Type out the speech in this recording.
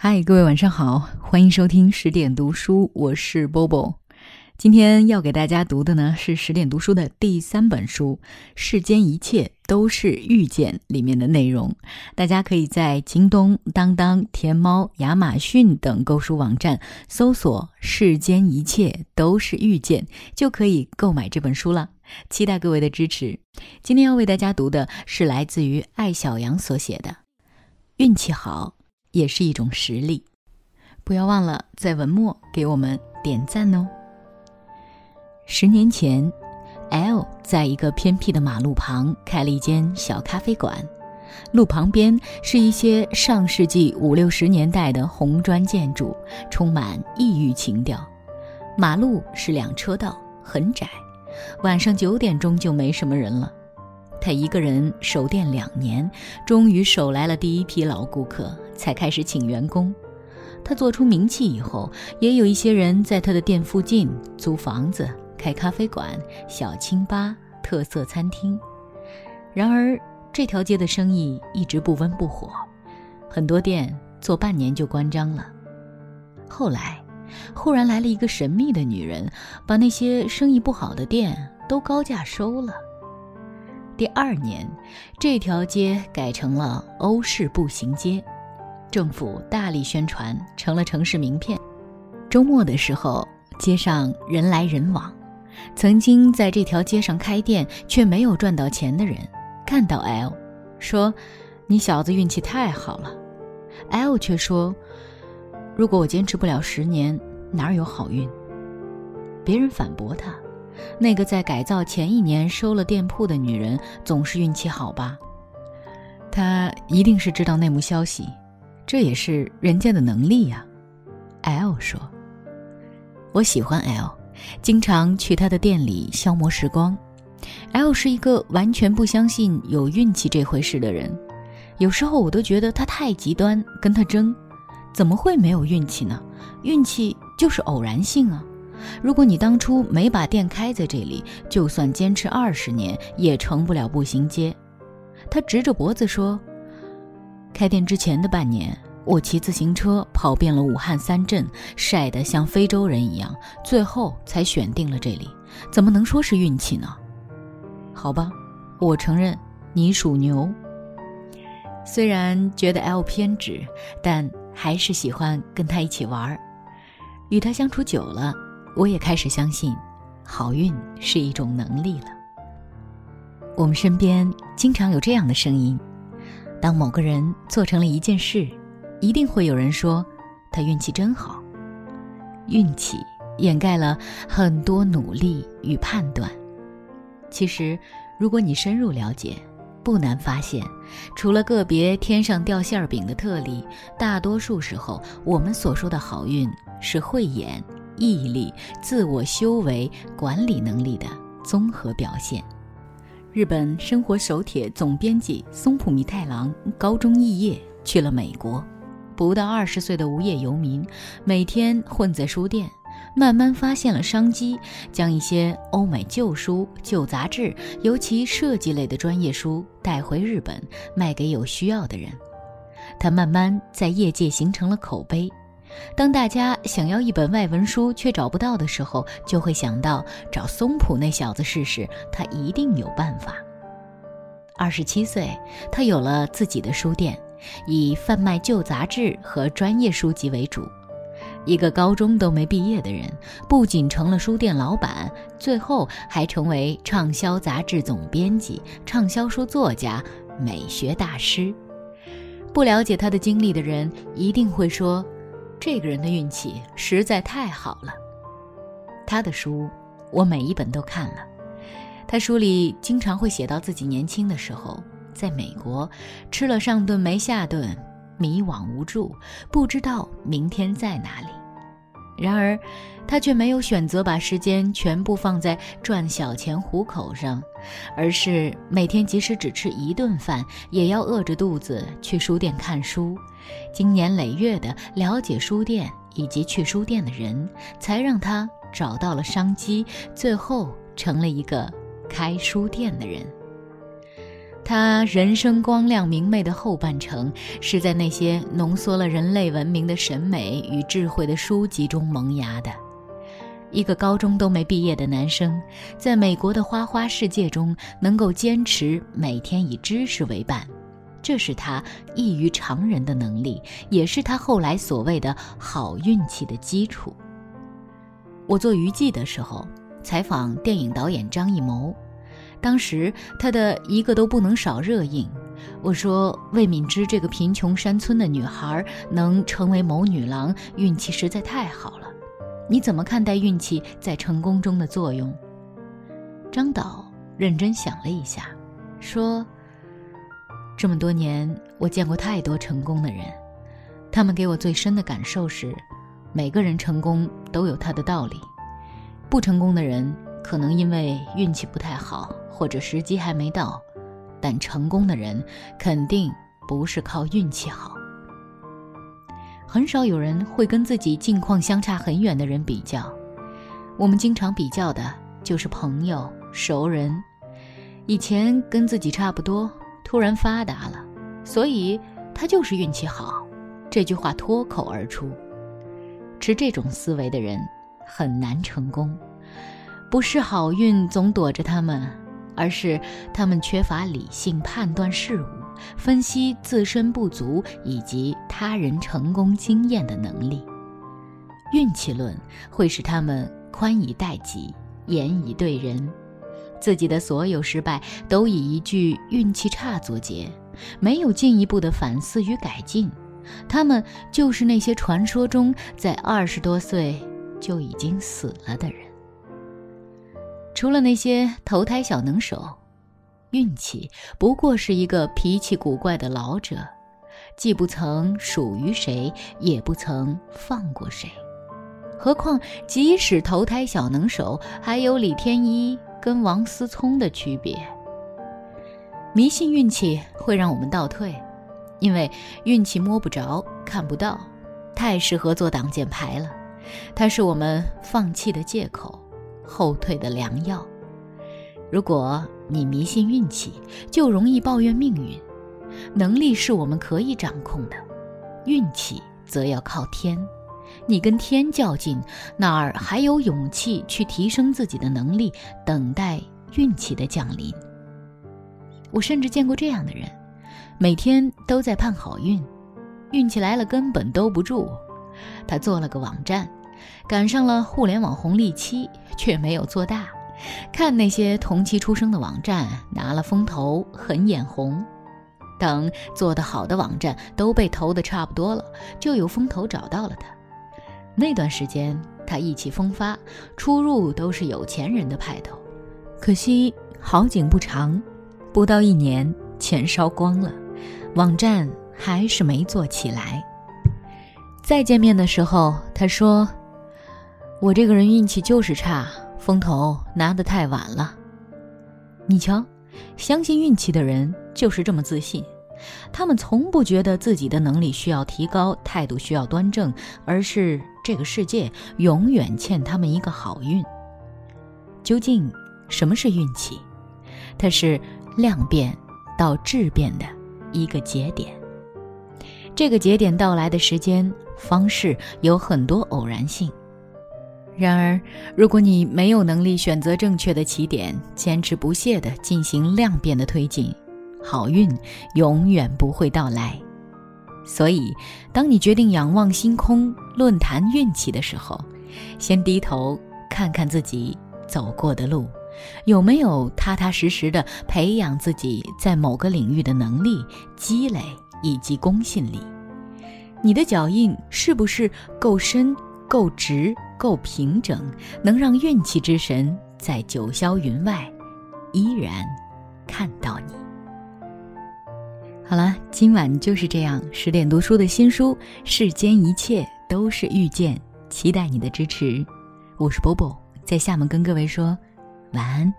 嗨，各位晚上好，欢迎收听十点读书，我是 Bobo。今天要给大家读的呢是十点读书的第三本书《世间一切都是遇见》里面的内容。大家可以在京东、当当、天猫、亚马逊等购书网站搜索“世间一切都是遇见”，就可以购买这本书了。期待各位的支持。今天要为大家读的是来自于艾小羊所写的《运气好》。也是一种实力，不要忘了在文末给我们点赞哦。十年前，L 在一个偏僻的马路旁开了一间小咖啡馆，路旁边是一些上世纪五六十年代的红砖建筑，充满异域情调。马路是两车道，很窄，晚上九点钟就没什么人了。他一个人守店两年，终于守来了第一批老顾客，才开始请员工。他做出名气以后，也有一些人在他的店附近租房子、开咖啡馆、小清吧、特色餐厅。然而，这条街的生意一直不温不火，很多店做半年就关张了。后来，忽然来了一个神秘的女人，把那些生意不好的店都高价收了。第二年，这条街改成了欧式步行街，政府大力宣传，成了城市名片。周末的时候，街上人来人往。曾经在这条街上开店却没有赚到钱的人，看到 L，说：“你小子运气太好了。”L 却说：“如果我坚持不了十年，哪有好运？”别人反驳他。那个在改造前一年收了店铺的女人，总是运气好吧？她一定是知道内幕消息，这也是人家的能力呀。L 说：“我喜欢 L，经常去他的店里消磨时光。L 是一个完全不相信有运气这回事的人，有时候我都觉得他太极端，跟他争，怎么会没有运气呢？运气就是偶然性啊。”如果你当初没把店开在这里，就算坚持二十年也成不了步行街。他直着脖子说：“开店之前的半年，我骑自行车跑遍了武汉三镇，晒得像非洲人一样，最后才选定了这里。怎么能说是运气呢？好吧，我承认你属牛。虽然觉得 L 偏执，但还是喜欢跟他一起玩儿。与他相处久了。”我也开始相信，好运是一种能力了。我们身边经常有这样的声音：当某个人做成了一件事，一定会有人说他运气真好。运气掩盖了很多努力与判断。其实，如果你深入了解，不难发现，除了个别天上掉馅儿饼的特例，大多数时候我们所说的好运是慧眼。毅力、自我修为、管理能力的综合表现。日本生活手帖总编辑松浦弥太郎高中肄业去了美国，不到二十岁的无业游民，每天混在书店，慢慢发现了商机，将一些欧美旧书、旧杂志，尤其设计类的专业书带回日本，卖给有需要的人。他慢慢在业界形成了口碑。当大家想要一本外文书却找不到的时候，就会想到找松浦那小子试试，他一定有办法。二十七岁，他有了自己的书店，以贩卖旧杂志和专业书籍为主。一个高中都没毕业的人，不仅成了书店老板，最后还成为畅销杂志总编辑、畅销书作家、美学大师。不了解他的经历的人，一定会说。这个人的运气实在太好了。他的书我每一本都看了。他书里经常会写到自己年轻的时候，在美国吃了上顿没下顿，迷惘无助，不知道明天在哪里。然而，他却没有选择把时间全部放在赚小钱糊口上，而是每天即使只吃一顿饭，也要饿着肚子去书店看书，经年累月的了解书店以及去书店的人，才让他找到了商机，最后成了一个开书店的人。他人生光亮明媚的后半程，是在那些浓缩了人类文明的审美与智慧的书籍中萌芽的。一个高中都没毕业的男生，在美国的花花世界中，能够坚持每天以知识为伴，这是他异于常人的能力，也是他后来所谓的好运气的基础。我做娱记的时候，采访电影导演张艺谋。当时他的一个都不能少热映。我说魏敏芝这个贫穷山村的女孩能成为某女郎，运气实在太好了。你怎么看待运气在成功中的作用？张导认真想了一下，说：“这么多年，我见过太多成功的人，他们给我最深的感受是，每个人成功都有他的道理。不成功的人可能因为运气不太好。”或者时机还没到，但成功的人肯定不是靠运气好。很少有人会跟自己境况相差很远的人比较，我们经常比较的就是朋友、熟人。以前跟自己差不多，突然发达了，所以他就是运气好。这句话脱口而出，持这种思维的人很难成功，不是好运总躲着他们。而是他们缺乏理性判断事物、分析自身不足以及他人成功经验的能力。运气论会使他们宽以待己、严以对人，自己的所有失败都以一句“运气差”作结，没有进一步的反思与改进。他们就是那些传说中在二十多岁就已经死了的人。除了那些投胎小能手，运气不过是一个脾气古怪的老者，既不曾属于谁，也不曾放过谁。何况，即使投胎小能手，还有李天一跟王思聪的区别。迷信运气会让我们倒退，因为运气摸不着、看不到，太适合做挡箭牌了。它是我们放弃的借口。后退的良药。如果你迷信运气，就容易抱怨命运。能力是我们可以掌控的，运气则要靠天。你跟天较劲，哪儿还有勇气去提升自己的能力，等待运气的降临？我甚至见过这样的人，每天都在盼好运，运气来了根本兜不住。他做了个网站。赶上了互联网红利期，却没有做大。看那些同期出生的网站拿了风投，很眼红。等做得好的网站都被投的差不多了，就有风投找到了他。那段时间他意气风发，出入都是有钱人的派头。可惜好景不长，不到一年钱烧光了，网站还是没做起来。再见面的时候，他说。我这个人运气就是差，风头拿得太晚了。你瞧，相信运气的人就是这么自信，他们从不觉得自己的能力需要提高，态度需要端正，而是这个世界永远欠他们一个好运。究竟什么是运气？它是量变到质变的一个节点。这个节点到来的时间方式有很多偶然性。然而，如果你没有能力选择正确的起点，坚持不懈地进行量变的推进，好运永远不会到来。所以，当你决定仰望星空、论坛运气的时候，先低头看看自己走过的路，有没有踏踏实实的培养自己在某个领域的能力积累以及公信力。你的脚印是不是够深、够直？够平整，能让运气之神在九霄云外依然看到你。好了，今晚就是这样。十点读书的新书《世间一切都是遇见》，期待你的支持。我是波波，在厦门跟各位说晚安。